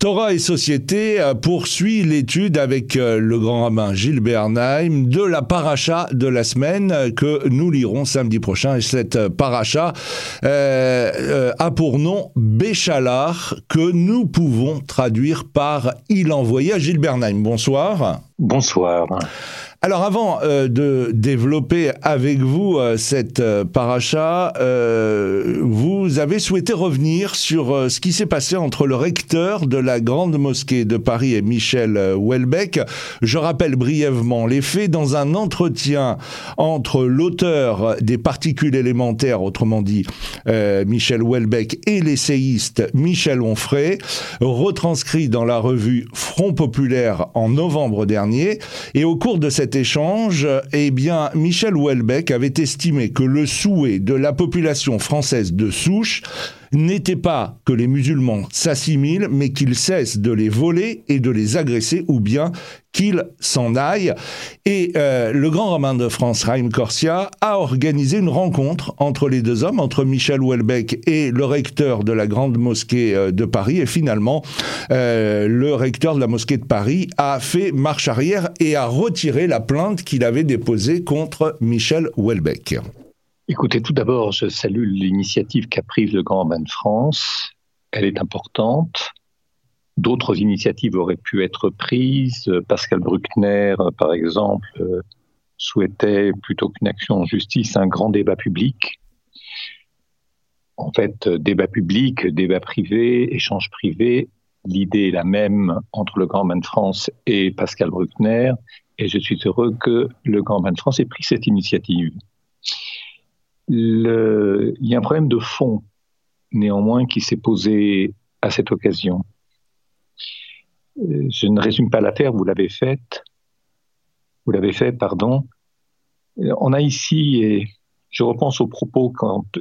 Torah et Société euh, poursuit l'étude avec euh, le grand rabbin Gilles Bernheim de la paracha de la semaine euh, que nous lirons samedi prochain. Et cette paracha a pour nom Béchalar que nous pouvons traduire par Il envoyé à Gilles Bernheim. Bonsoir. Bonsoir. Alors avant euh, de développer avec vous euh, cette euh, paracha, vous avez souhaité revenir sur ce qui s'est passé entre le recteur de la grande mosquée de Paris et Michel Houellebecq. Je rappelle brièvement les faits dans un entretien entre l'auteur des particules élémentaires, autrement dit Michel Houellebecq, et l'essayiste Michel Onfray, retranscrit dans la revue Front Populaire en novembre dernier. Et au cours de cette échange, eh bien, Michel Houellebecq avait estimé que le souhait de la population française de souche n'était pas que les musulmans s'assimilent, mais qu'ils cessent de les voler et de les agresser, ou bien qu'ils s'en aillent. Et euh, le grand romain de France, Raïm Corsia, a organisé une rencontre entre les deux hommes, entre Michel Houellebecq et le recteur de la grande mosquée euh, de Paris. Et finalement, euh, le recteur de la mosquée de Paris a fait marche arrière et a retiré la plainte qu'il avait déposée contre Michel Houellebecq. Écoutez, tout d'abord, je salue l'initiative qu'a prise le Grand Bain de France. Elle est importante. D'autres initiatives auraient pu être prises. Pascal Bruckner, par exemple, souhaitait, plutôt qu'une action en justice, un grand débat public. En fait, débat public, débat privé, échange privé, l'idée est la même entre le Grand Bain de France et Pascal Bruckner, et je suis heureux que le Grand Bain de France ait pris cette initiative il y a un problème de fond, néanmoins, qui s'est posé à cette occasion. Euh, je ne résume pas l'affaire, vous l'avez faite. Vous l'avez fait, pardon. Euh, on a ici, et je repense aux propos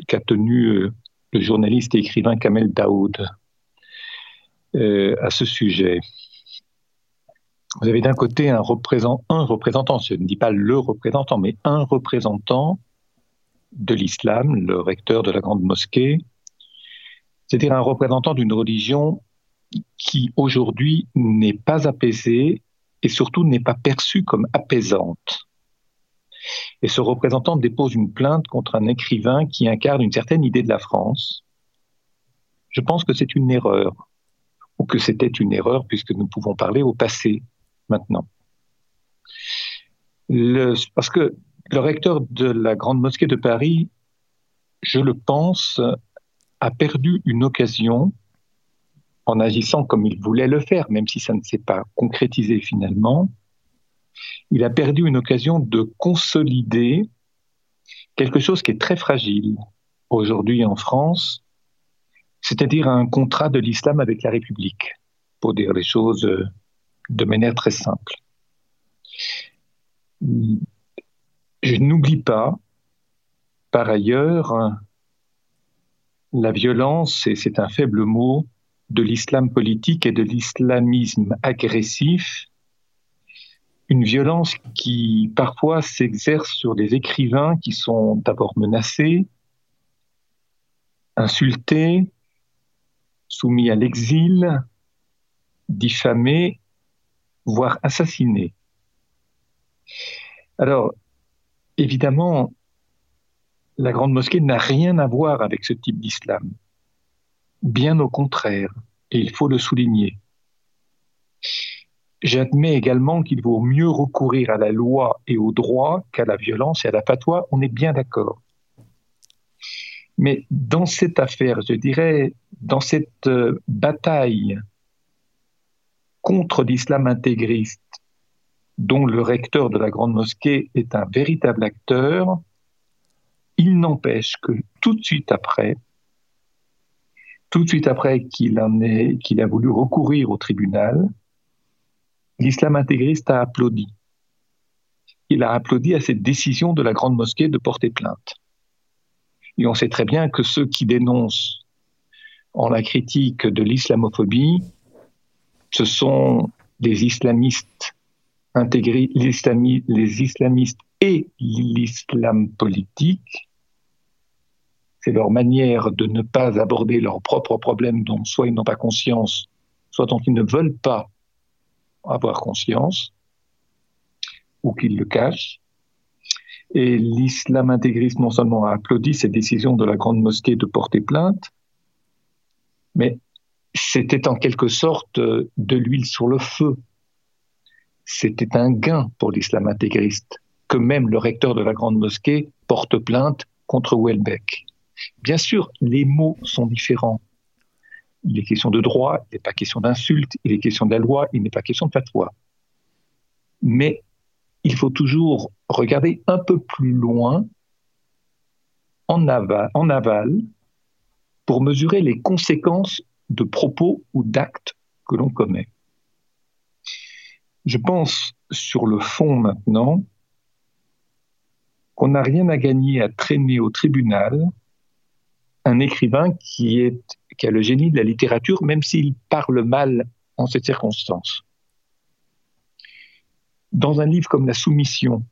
qu'a tenu euh, le journaliste et écrivain Kamel Daoud à ce sujet. Vous avez d'un côté un, représentant, un représentant, je ne dis pas le représentant, mais un représentant de l'islam, le recteur de la grande mosquée, c'est-à-dire un représentant d'une religion qui aujourd'hui n'est pas apaisée et surtout n'est pas perçue comme apaisante. Et ce représentant dépose une plainte contre un écrivain qui incarne une certaine idée de la France. Je pense que c'est une erreur, ou que c'était une erreur puisque nous pouvons parler au passé maintenant. parce que le recteur de la Grande Mosquée de Paris, je le pense, a perdu une occasion en agissant comme il voulait le faire, même si ça ne s'est pas concrétisé finalement. Il a perdu une occasion de consolider quelque chose qui est très fragile aujourd'hui en France, c'est-à-dire un contrat de l'islam avec la République, pour dire les choses de manière très simple. Je n'oublie pas, par ailleurs, la violence, et c'est un faible mot, de l'islam politique et de l'islamisme agressif, une violence qui parfois s'exerce sur des écrivains qui sont d'abord menacés, insultés, soumis à l'exil, diffamés, voire assassinés. Alors, évidemment, la Grande Mosquée n'a rien à voir avec ce type d'islam. Bien au contraire, et il faut le souligner. J'admets également qu'il vaut mieux recourir à la loi et au droit qu'à la violence et à la fatwa, on est bien d'accord. Mais dans cette affaire, je dirais, dans cette euh, bataille contre l'islam intégriste, dont le recteur de la grande mosquée est un véritable acteur, il n'empêche que tout de suite après, tout de suite après qu'il a voulu recourir au tribunal, l'islam intégriste a applaudi. Il a applaudi à cette décision de la grande mosquée de porter plainte. Et on sait très bien que ceux qui dénoncent en la critique de l'islamophobie, ce sont des islamistes intégrer les islamistes et l'islam politique. C'est leur manière de ne pas aborder leurs propres problèmes dont soit ils n'ont pas conscience, soit dont ils ne veulent pas avoir conscience, ou qu'ils le cachent. Et l'islam intégriste non seulement a applaudi cette décision de la grande mosquée de porter plainte, mais c'était en quelque sorte de l'huile sur le feu. C'était un gain pour l'islam intégriste que même le recteur de la grande mosquée porte plainte contre Welbeck. Bien sûr, les mots sont différents. Il est question de droit, il n'est pas question d'insulte, il est question de la loi, il n'est pas question de fatwa. Mais il faut toujours regarder un peu plus loin, en aval pour mesurer les conséquences de propos ou d'actes que l'on commet. Je pense sur le fond maintenant qu'on n'a rien à gagner à traîner au tribunal un écrivain qui, a le génie de la littérature, même s'il parle mal en cette circonstance. Dans un livre comme La Soumission,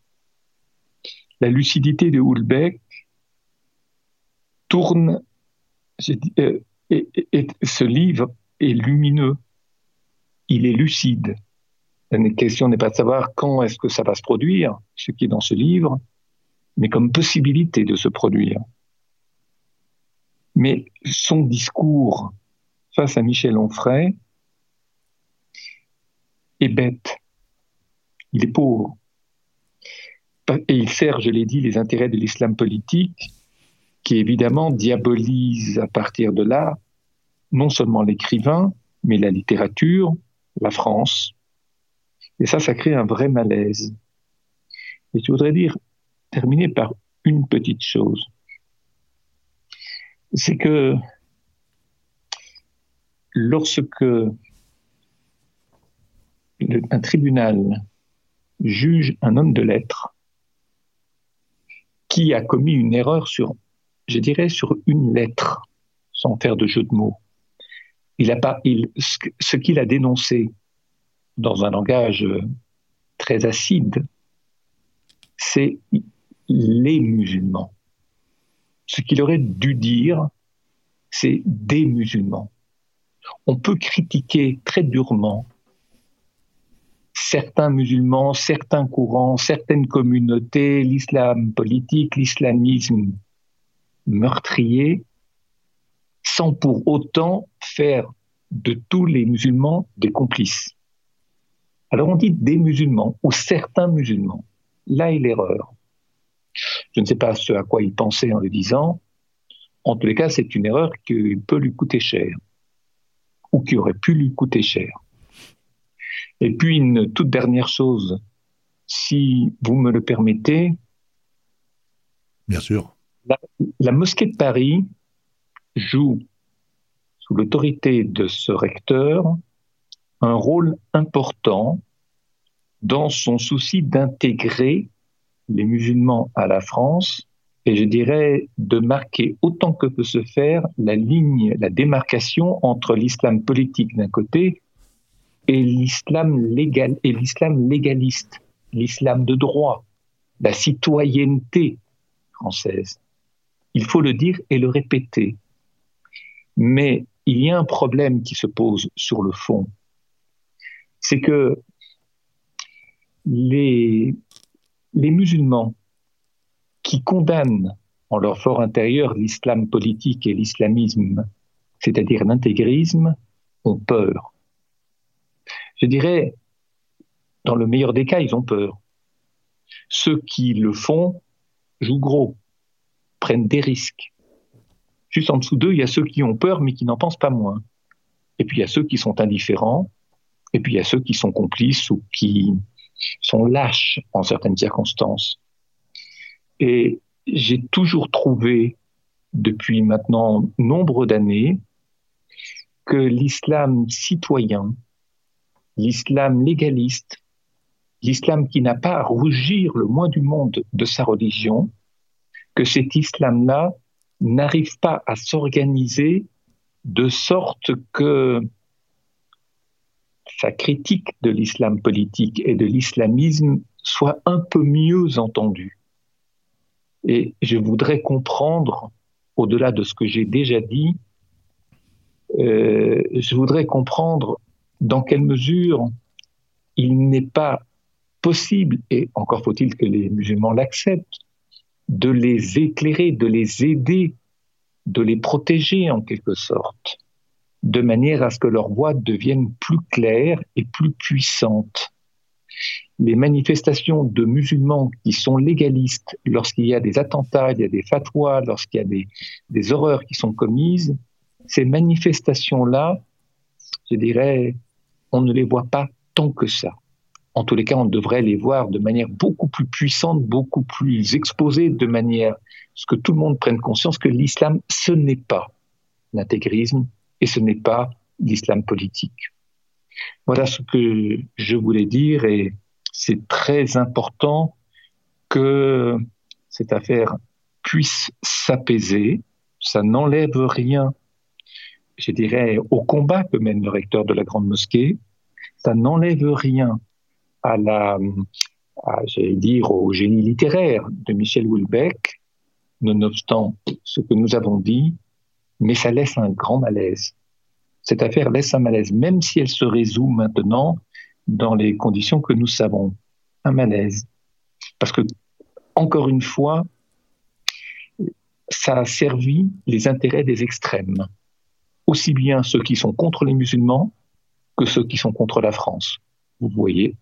la lucidité de Hulbeck tourne, euh, et, ce livre est lumineux, il est lucide. La question n'est pas de savoir quand est-ce que ça va se produire, ce qui est dans ce livre, mais comme possibilité de se produire. Mais son discours face à Michel Onfray est bête. Il est pauvre. Et il sert, je l'ai dit, les intérêts de l'islam politique, qui évidemment diabolise à partir de là non seulement l'écrivain, mais la littérature, la France. Et ça, ça crée un vrai malaise. Et je voudrais dire, terminer par une petite chose. C'est que lorsque un tribunal juge un homme de lettres qui a commis une erreur sur, je dirais, sur une lettre, sans faire de jeu de mots, il a pas, ce qu'il a dénoncé dans un langage très acide, c'est les musulmans. Ce qu'il aurait dû dire, c'est des musulmans. On peut critiquer très durement certains musulmans, certains courants, certaines communautés, l'islam politique, l'islamisme meurtrier, sans pour autant faire de tous les musulmans des complices. Alors on dit des musulmans ou certains musulmans. Là est l'erreur. Je ne sais pas ce à quoi il pensait en le disant. En tous les cas, c'est une erreur qui peut lui coûter cher, ou qui aurait pu lui coûter cher. Et puis, une toute dernière chose, si vous me le permettez. Bien sûr. La, mosquée de Paris joue, sous l'autorité de ce recteur, un rôle important dans son souci d'intégrer les musulmans à la France et je dirais de marquer autant que peut se faire la ligne, la démarcation entre l'islam politique d'un côté et l'islam légal et l'islam légaliste, l'islam de droit, la citoyenneté française. Il faut le dire et le répéter. Mais il y a un problème qui se pose sur le fond. C'est que les musulmans qui condamnent en leur fort intérieur l'islam politique et l'islamisme, c'est-à-dire l'intégrisme, ont peur. Je dirais, dans le meilleur des cas, ils ont peur. Ceux qui le font jouent gros, prennent des risques. Juste en dessous d'eux, il y a ceux qui ont peur mais qui n'en pensent pas moins. Et puis il y a ceux qui sont indifférents, et puis il y a ceux qui sont complices ou qui sont lâches en certaines circonstances. Et j'ai toujours trouvé, depuis maintenant nombre d'années, que l'islam citoyen, l'islam légaliste, l'islam qui n'a pas à rougir le moins du monde de sa religion, que cet islam-là n'arrive pas à s'organiser de sorte que sa critique de l'islam politique et de l'islamisme soit un peu mieux entendue. Et je voudrais comprendre, au-delà de ce que j'ai déjà dit, euh, je voudrais comprendre dans quelle mesure il n'est pas possible, et encore faut-il que les musulmans l'acceptent, de les éclairer, de les aider, de les protéger en quelque sorte, de manière à ce que leur voix devienne plus claire et plus puissante. Les manifestations de musulmans qui sont légalistes, lorsqu'il y a des attentats, il y a des fatwas, lorsqu'il y a des, horreurs qui sont commises, ces manifestations-là, je dirais, on ne les voit pas tant que ça. En tous les cas, on devrait les voir de manière beaucoup plus puissante, beaucoup plus exposée, de manière à ce que tout le monde prenne conscience que l'islam, ce n'est pas l'intégrisme et ce n'est pas l'islam politique. Voilà ce que je voulais dire et c'est très important que cette affaire puisse s'apaiser. Ça n'enlève rien, je dirais, au combat que mène le recteur de la Grande Mosquée. Ça n'enlève rien à la, j'allais dire, au génie littéraire de Michel Houellebecq, nonobstant ce que nous avons dit, mais ça laisse un grand malaise. Cette affaire laisse un malaise, même si elle se résout maintenant dans les conditions que nous savons. Un malaise. Parce que, encore une fois, ça a servi les intérêts des extrêmes, aussi bien ceux qui sont contre les musulmans que ceux qui sont contre la France. Vous voyez,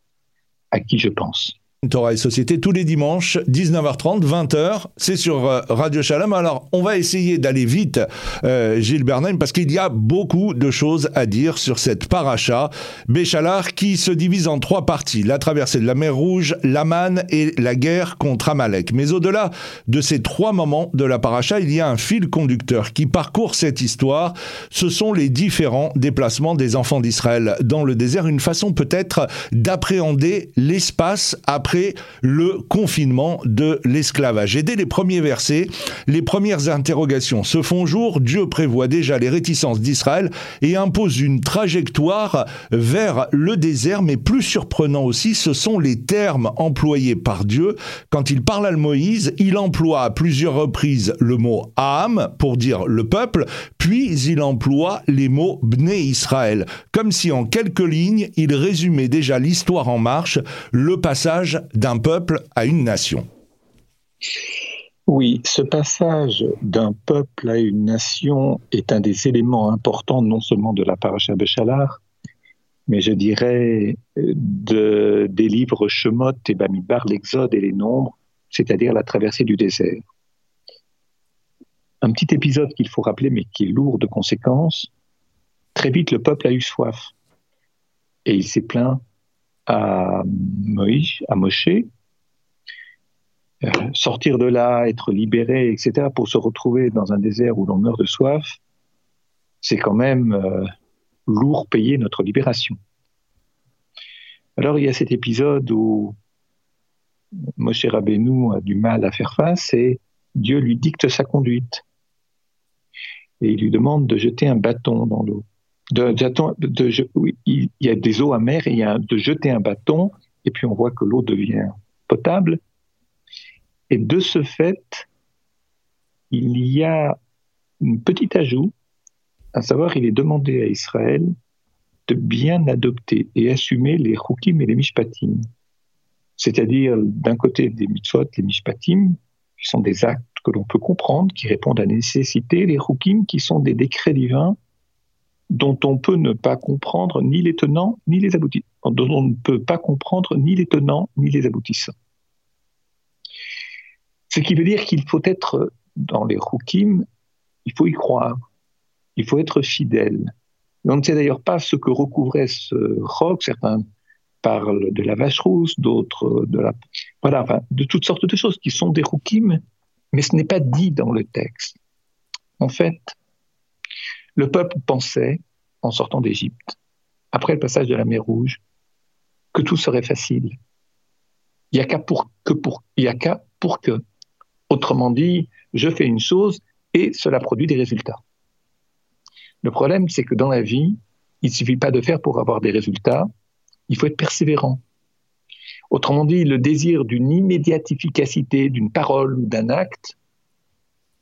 à qui je pense. Torah et Société tous les dimanches, 19h30, 20h, c'est sur euh, Radio Shalom. Alors, on va essayer d'aller vite, euh, Gilles Bernheim, parce qu'il y a beaucoup de choses à dire sur cette paracha, Béchalar, qui se divise en trois parties. La traversée de la mer Rouge, l'Aman et la guerre contre Amalek. Mais au-delà de ces trois moments de la paracha, il y a un fil conducteur qui parcourt cette histoire. Ce sont les différents déplacements des enfants d'Israël dans le désert, une façon peut-être d'appréhender l'espace après le confinement de l'esclavage. Et dès les premiers versets, les premières interrogations se font jour. Dieu prévoit déjà les réticences d'Israël et impose une trajectoire vers le désert, mais plus surprenant aussi, ce sont les termes employés par Dieu. Quand il parle à Moïse, il emploie à plusieurs reprises le mot Am pour dire le peuple, puis il emploie les mots Bné Israël, comme si en quelques lignes, il résumait déjà l'histoire en marche, le passage d'un peuple à une nation. Oui, ce passage d'un peuple à une nation est un des éléments importants non seulement de la paracha Béchalar, mais je dirais de, des livres Shemot et Bamidbar, l'Exode et les Nombres, c'est-à-dire la traversée du désert. Un petit épisode qu'il faut rappeler, mais qui est lourd de conséquences. Très vite, le peuple a eu soif. Et il s'est plaint à Moïse, à Moshe, euh, sortir de là, être libéré, etc., pour se retrouver dans un désert où l'on meurt de soif, c'est quand même euh, lourd payer notre libération. Alors il y a cet épisode où Moshe Rabbeinu a du mal à faire face et Dieu lui dicte sa conduite. Et il lui demande de jeter un bâton dans l'eau il y a des eaux amères et il y a de jeter un bâton et puis on voit que l'eau devient potable. Et de ce fait, il y a un petit ajout, à savoir il est demandé à Israël de bien adopter et assumer les chukim et les mishpatim. C'est-à-dire d'un côté des mitzvot, les mishpatim, qui sont des actes que l'on peut comprendre, qui répondent à la nécessité, les chukim qui sont des décrets divins dont on peut ne pas comprendre ni les tenants ni les aboutissants, dont on ne peut pas comprendre ni les tenants ni les aboutissants. Ce qui veut dire qu'il faut être dans les Rukim, il faut y croire, il faut être fidèle. on ne sait d'ailleurs pas ce que recouvrait ce roc. Certains parlent de la vache rousse, d'autres de la, voilà, de toutes sortes de choses qui sont des Rukim, mais ce n'est pas dit dans le texte. En fait, le peuple pensait, en sortant d'Égypte, après le passage de la mer Rouge, que tout serait facile. Il n'y a qu'à pour que. Autrement dit, je fais une chose et cela produit des résultats. Le problème, c'est que dans la vie, il ne suffit pas de faire pour avoir des résultats, il faut être persévérant. Autrement dit, le désir d'une immédiate efficacité d'une parole ou d'un acte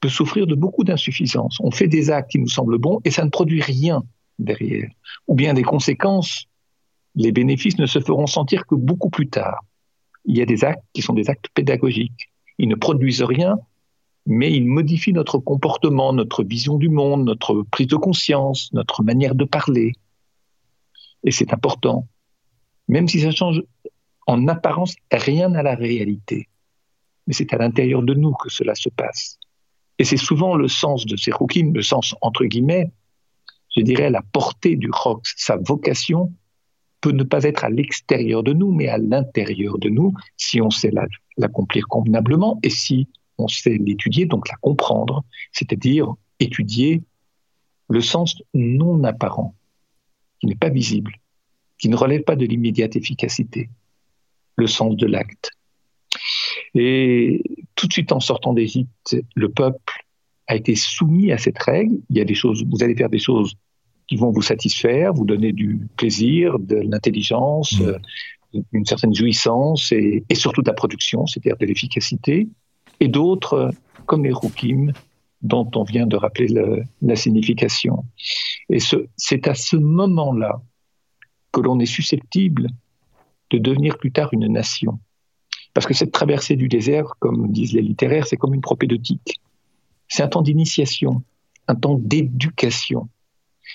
peut souffrir de beaucoup d'insuffisances. On fait des actes qui nous semblent bons et ça ne produit rien derrière. Ou bien des conséquences, les bénéfices ne se feront sentir que beaucoup plus tard. Il y a des actes qui sont des actes pédagogiques. Ils ne produisent rien, mais ils modifient notre comportement, notre vision du monde, notre prise de conscience, notre manière de parler. Et c'est important. Même si ça change en apparence rien à la réalité. Mais c'est à l'intérieur de nous que cela se passe. Et c'est souvent le sens de ces roukim, le sens entre guillemets, je dirais la portée du rock, sa vocation peut ne pas être à l'extérieur de nous, mais à l'intérieur de nous, si on sait l'accomplir convenablement et si on sait l'étudier, donc la comprendre, c'est-à-dire étudier le sens non apparent, qui n'est pas visible, qui ne relève pas de l'immédiate efficacité, le sens de l'acte. Et tout de suite en sortant d'Égypte, le peuple a été soumis à cette règle. Il y a des choses, vous allez faire des choses qui vont vous satisfaire, vous donner du plaisir, de l'intelligence, mmh. euh, une certaine jouissance et, surtout de la production, c'est-à-dire de l'efficacité. Et d'autres, comme les roukim, dont on vient de rappeler la signification. Et c'est à ce moment-là que l'on est susceptible de devenir plus tard une nation. Parce que cette traversée du désert, comme disent les littéraires, c'est comme une propédeutique. C'est un temps d'initiation, un temps d'éducation.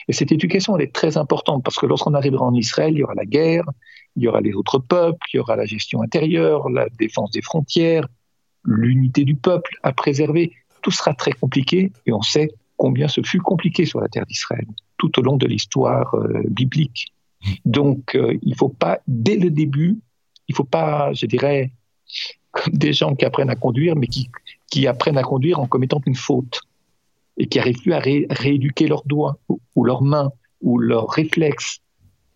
Et cette éducation, elle est très importante parce que lorsqu'on arrivera en Israël, il y aura la guerre, il y aura les autres peuples, il y aura la gestion intérieure, la défense des frontières, l'unité du peuple à préserver. Tout sera très compliqué et on sait combien ce fut compliqué sur la terre d'Israël tout au long de l'histoire euh, biblique. Donc, euh, il ne faut pas, dès le début, il ne faut pas, je dirais, comme des gens qui apprennent à conduire, mais qui, apprennent à conduire en commettant une faute et qui n'arrivent plus à rééduquer leurs doigts ou, leurs mains ou leurs réflexes.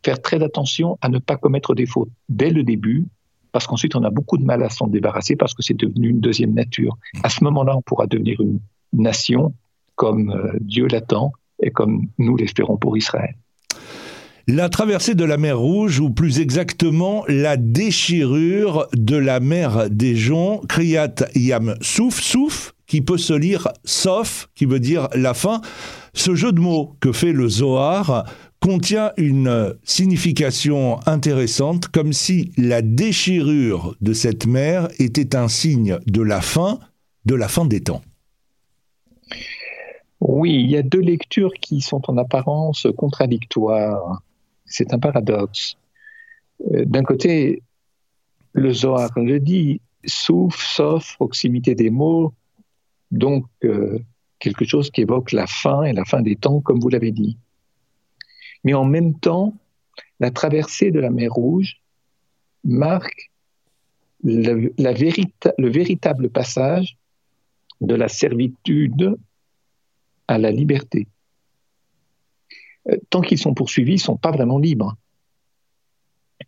Faire très attention à ne pas commettre des fautes dès le début, parce qu'ensuite on a beaucoup de mal à s'en débarrasser parce que c'est devenu une deuxième nature. À ce moment-là, on pourra devenir une nation comme euh, Dieu l'attend et comme nous l'espérons pour Israël. La traversée de la mer Rouge, ou plus exactement la déchirure de la mer des joncs, Kriyat Yam Souf, Souf, qui peut se lire sauf, qui veut dire la fin. Ce jeu de mots que fait le Zohar contient une signification intéressante, comme si la déchirure de cette mer était un signe de la fin, de la fin des temps. Oui, il y a deux lectures qui sont en apparence contradictoires c'est un paradoxe. Euh, d'un côté, le Zohar le dit, souffle, sauf, proximité des mots, donc euh, quelque chose qui évoque la fin et la fin des temps, comme vous l'avez dit. Mais en même temps, la traversée de la mer Rouge marque le véritable passage de la servitude à la liberté. Euh, tant qu'ils sont poursuivis, ils ne sont pas vraiment libres.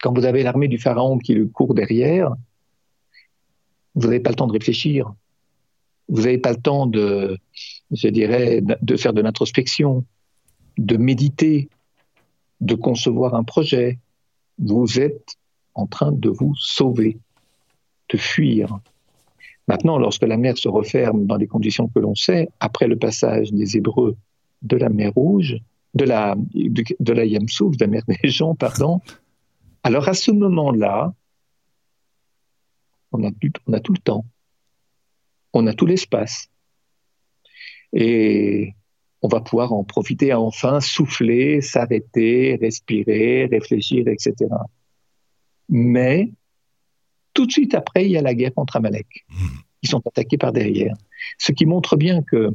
Quand vous avez l'armée du pharaon qui le court derrière, vous n'avez pas le temps de réfléchir. Vous n'avez pas le temps de, je dirais, de faire de l'introspection, de méditer, de concevoir un projet. Vous êtes en train de vous sauver, de fuir. Maintenant, lorsque la mer se referme dans les conditions que l'on sait, après le passage des Hébreux de la mer Rouge, de la, de, la Yamsouf, de la mer des gens, pardon. Alors à ce moment-là, on a, on a tout le temps, on a tout l'espace. Et on va pouvoir en profiter à enfin souffler, s'arrêter, respirer, réfléchir, etc. Mais tout de suite après, il y a la guerre contre Amalek. Ils sont attaqués par derrière. Ce qui montre bien que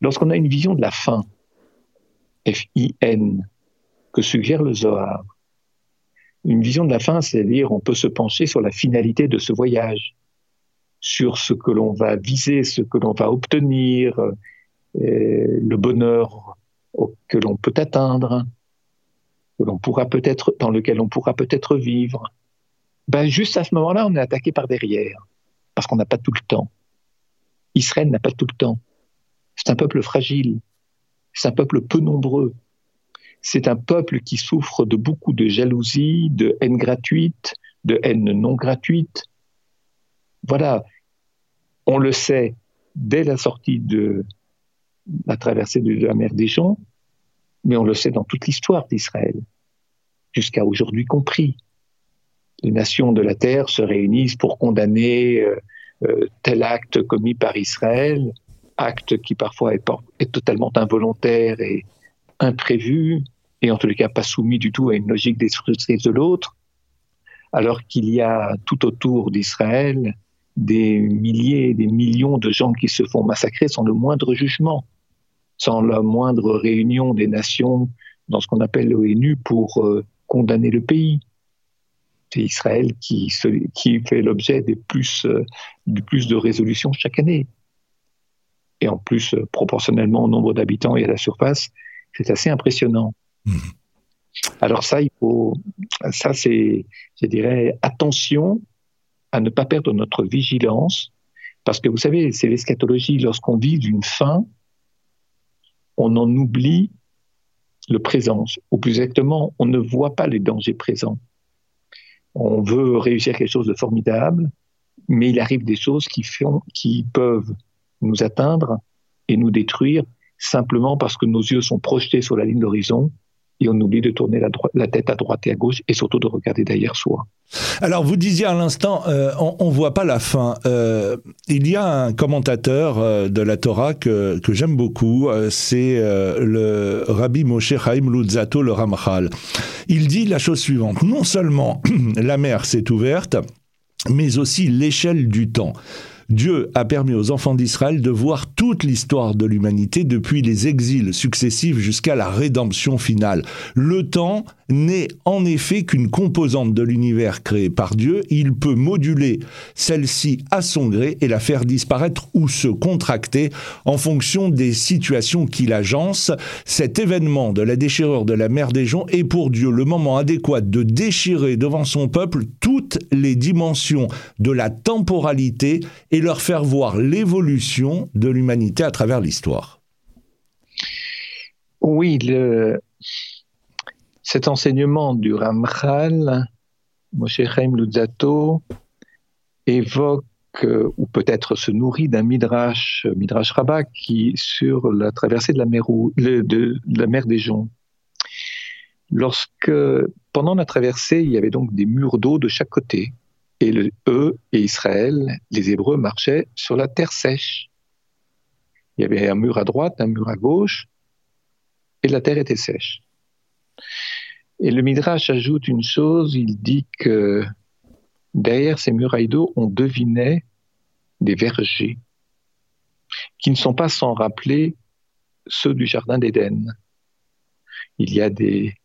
lorsqu'on a une vision de la fin, F-I-N, que suggère le Zohar. Une vision de la fin, c'est-à-dire on peut se pencher sur la finalité de ce voyage, sur ce que l'on va viser, ce que l'on va obtenir, euh, le bonheur que l'on peut atteindre, que l'on pourra peut-être, dans lequel on pourra peut-être vivre. Ben, juste à ce moment-là, on est attaqué par derrière, parce qu'on n'a pas tout le temps. Israël n'a pas tout le temps. C'est un peuple fragile. C'est un peuple peu nombreux. C'est un peuple qui souffre de beaucoup de jalousie, de haine gratuite, de haine non gratuite. Voilà, on le sait dès la sortie de la traversée de la mer des Champs, mais on le sait dans toute l'histoire d'Israël, jusqu'à aujourd'hui compris. Les nations de la terre se réunissent pour condamner euh, euh, tel acte commis par Israël, acte qui parfois est, totalement involontaire et imprévu, et en tous les cas pas soumis du tout à une logique destructrice de l'autre, alors qu'il y a tout autour d'Israël des milliers, des millions de gens qui se font massacrer sans le moindre jugement, sans la moindre réunion des nations dans ce qu'on appelle l'ONU pour euh, condamner le pays. C'est Israël qui, fait l'objet euh, du plus de résolutions chaque année. Et en plus, euh, proportionnellement au nombre d'habitants et à la surface, c'est assez impressionnant. Mmh. Alors ça, il faut, ça c'est, je dirais, attention à ne pas perdre notre vigilance, parce que vous savez, c'est l'eschatologie, lorsqu'on vit d'une fin, on en oublie le présent, ou plus exactement, on ne voit pas les dangers présents. On veut réussir quelque chose de formidable, mais il arrive des choses qui, font, qui peuvent nous atteindre et nous détruire simplement parce que nos yeux sont projetés sur la ligne d'horizon et on oublie de tourner la, tête à droite et à gauche et surtout de regarder derrière soi. Alors vous disiez à l'instant, euh, on ne voit pas la fin. Euh, il y a un commentateur euh, de la Torah que, que j'aime beaucoup, c'est le Rabbi Moshe Chaim Lutzato, le Ramchal. Il dit la chose suivante, non seulement la mer s'est ouverte, mais aussi l'échelle du temps. Dieu a permis aux enfants d'Israël de voir toute l'histoire de l'humanité depuis les exils successifs jusqu'à la rédemption finale. Le temps n'est en effet qu'une composante de l'univers créé par Dieu. Il peut moduler celle-ci à son gré et la faire disparaître ou se contracter en fonction des situations qu'il agence. Cet événement de la déchirure de la mer des gens est pour Dieu le moment adéquat de déchirer devant son peuple toutes les dimensions de la temporalité et leur faire voir l'évolution de l'humanité à travers l'histoire. Oui, cet enseignement du Ramchal, Moshe Chaim évoque euh, ou peut-être se nourrit d'un midrash, midrash rabbah, qui sur la traversée de la mer, de la mer des Joncs. Lorsque, pendant la traversée, il y avait donc des murs d'eau de chaque côté. Et eux et Israël, les Hébreux, marchaient sur la terre sèche. Il y avait un mur à droite, un mur à gauche, et la terre était sèche. Et le Midrash ajoute une chose, il dit que derrière ces murailles d'eau, on devinait des vergers qui ne sont pas sans rappeler ceux du Jardin d'Éden. Il y a des,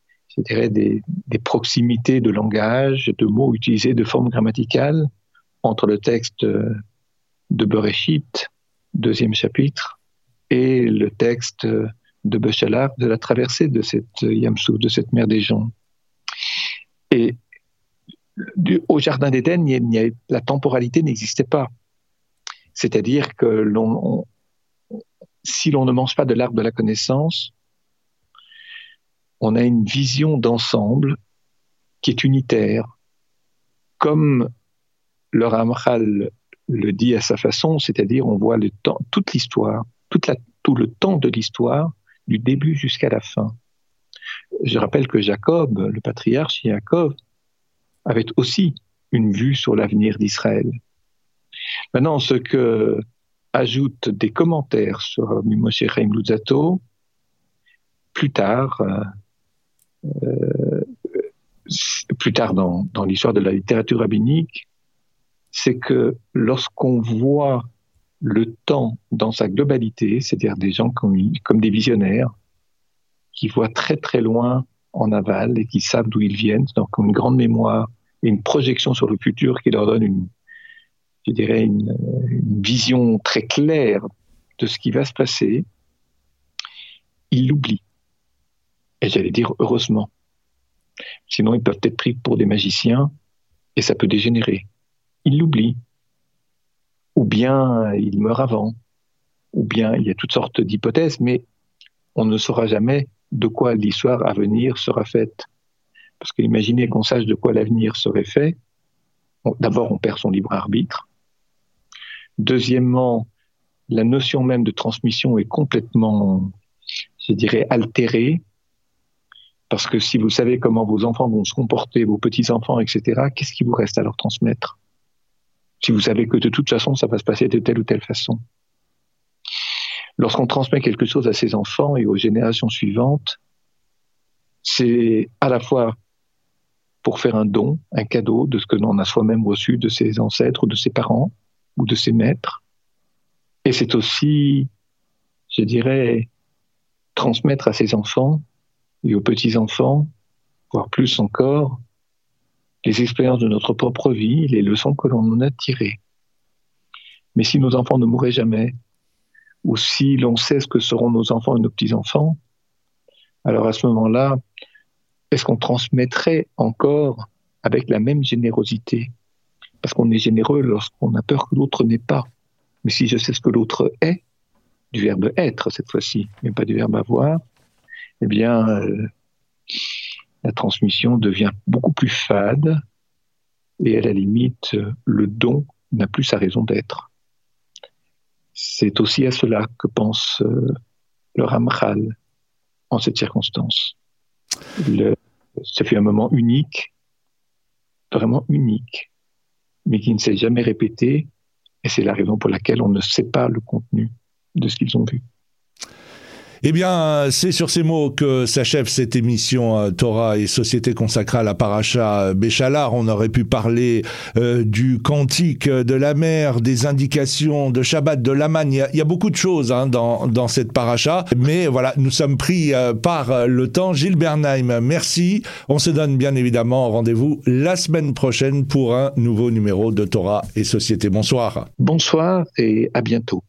proximités de langage, de mots utilisés de forme grammaticale entre le texte de Bereshit, deuxième chapitre, et le texte de Béchalar, de la traversée de cette Yamsou, de cette mer des gens. Et au Jardin d'Éden, la temporalité n'existait pas. C'est-à-dire que si l'on ne mange pas de l'arbre de la connaissance, on a une vision d'ensemble qui est unitaire. Comme le Ramchal le dit à sa façon, c'est-à-dire on voit le temps, toute l'histoire, tout le temps de l'histoire, du début jusqu'à la fin. Je rappelle que Jacob, le patriarche Jacob, avait aussi une vue sur l'avenir d'Israël. Maintenant, ce que ajoutent des commentaires sur Moshe Chaim plus tard, euh, euh, plus tard dans l'histoire de la littérature rabbinique, c'est que lorsqu'on voit le temps dans sa globalité, c'est-à-dire des gens comme, des visionnaires, qui voient très très loin en aval et qui savent d'où ils viennent, donc une grande mémoire et une projection sur le futur qui leur donne une, je dirais, une vision très claire de ce qui va se passer, ils l'oublient. Et j'allais dire heureusement. Sinon, ils peuvent être pris pour des magiciens et ça peut dégénérer. Ils l'oublient. Ou bien ils meurent avant. Ou bien il y a toutes sortes d'hypothèses, mais on ne saura jamais de quoi l'histoire à venir sera faite. Parce que imaginez qu'on sache de quoi l'avenir serait fait. D'abord, on perd son libre arbitre. Deuxièmement, la notion même de transmission est complètement, je dirais, altérée Parce que si vous savez comment vos enfants vont se comporter, vos petits-enfants, etc., qu'est-ce qui vous reste à leur transmettre? Si vous savez que de toute façon, ça va se passer de telle ou telle façon. Lorsqu'on transmet quelque chose à ses enfants et aux générations suivantes, c'est à la fois pour faire un don, un cadeau de ce que l'on a soi-même reçu de ses ancêtres ou de ses parents ou de ses maîtres. Et c'est aussi, je dirais, transmettre à ses enfants et aux petits-enfants, voire plus encore, les expériences de notre propre vie, les leçons que l'on en a tirées. Mais si nos enfants ne mourraient jamais, ou si l'on sait ce que seront nos enfants et nos petits-enfants, alors à ce moment-là, est-ce qu'on transmettrait encore avec la même générosité? Parce qu'on est généreux lorsqu'on a peur que l'autre n'ait pas. Mais si je sais ce que l'autre est, du verbe être cette fois-ci, mais pas du verbe avoir, eh bien, euh, la transmission devient beaucoup plus fade et à la limite, le don n'a plus sa raison d'être. C'est aussi à cela que pense euh, le Ramchal en cette circonstance. Ça fait un moment unique, vraiment unique, mais qui ne s'est jamais répété, et c'est la raison pour laquelle on ne sait pas le contenu de ce qu'ils ont vu. Eh bien, c'est sur ces mots que s'achève cette émission euh, Torah et Société consacrée à la paracha Béchalar. On aurait pu parler euh, du cantique de la mer, des indications de Shabbat, de l'Aman. Il, y a beaucoup de choses hein, dans, dans cette paracha. Mais voilà, nous sommes pris euh, par le temps. Gilles Bernheim, merci. On se donne bien évidemment rendez-vous la semaine prochaine pour un nouveau numéro de Torah et Société. Bonsoir. Bonsoir et à bientôt.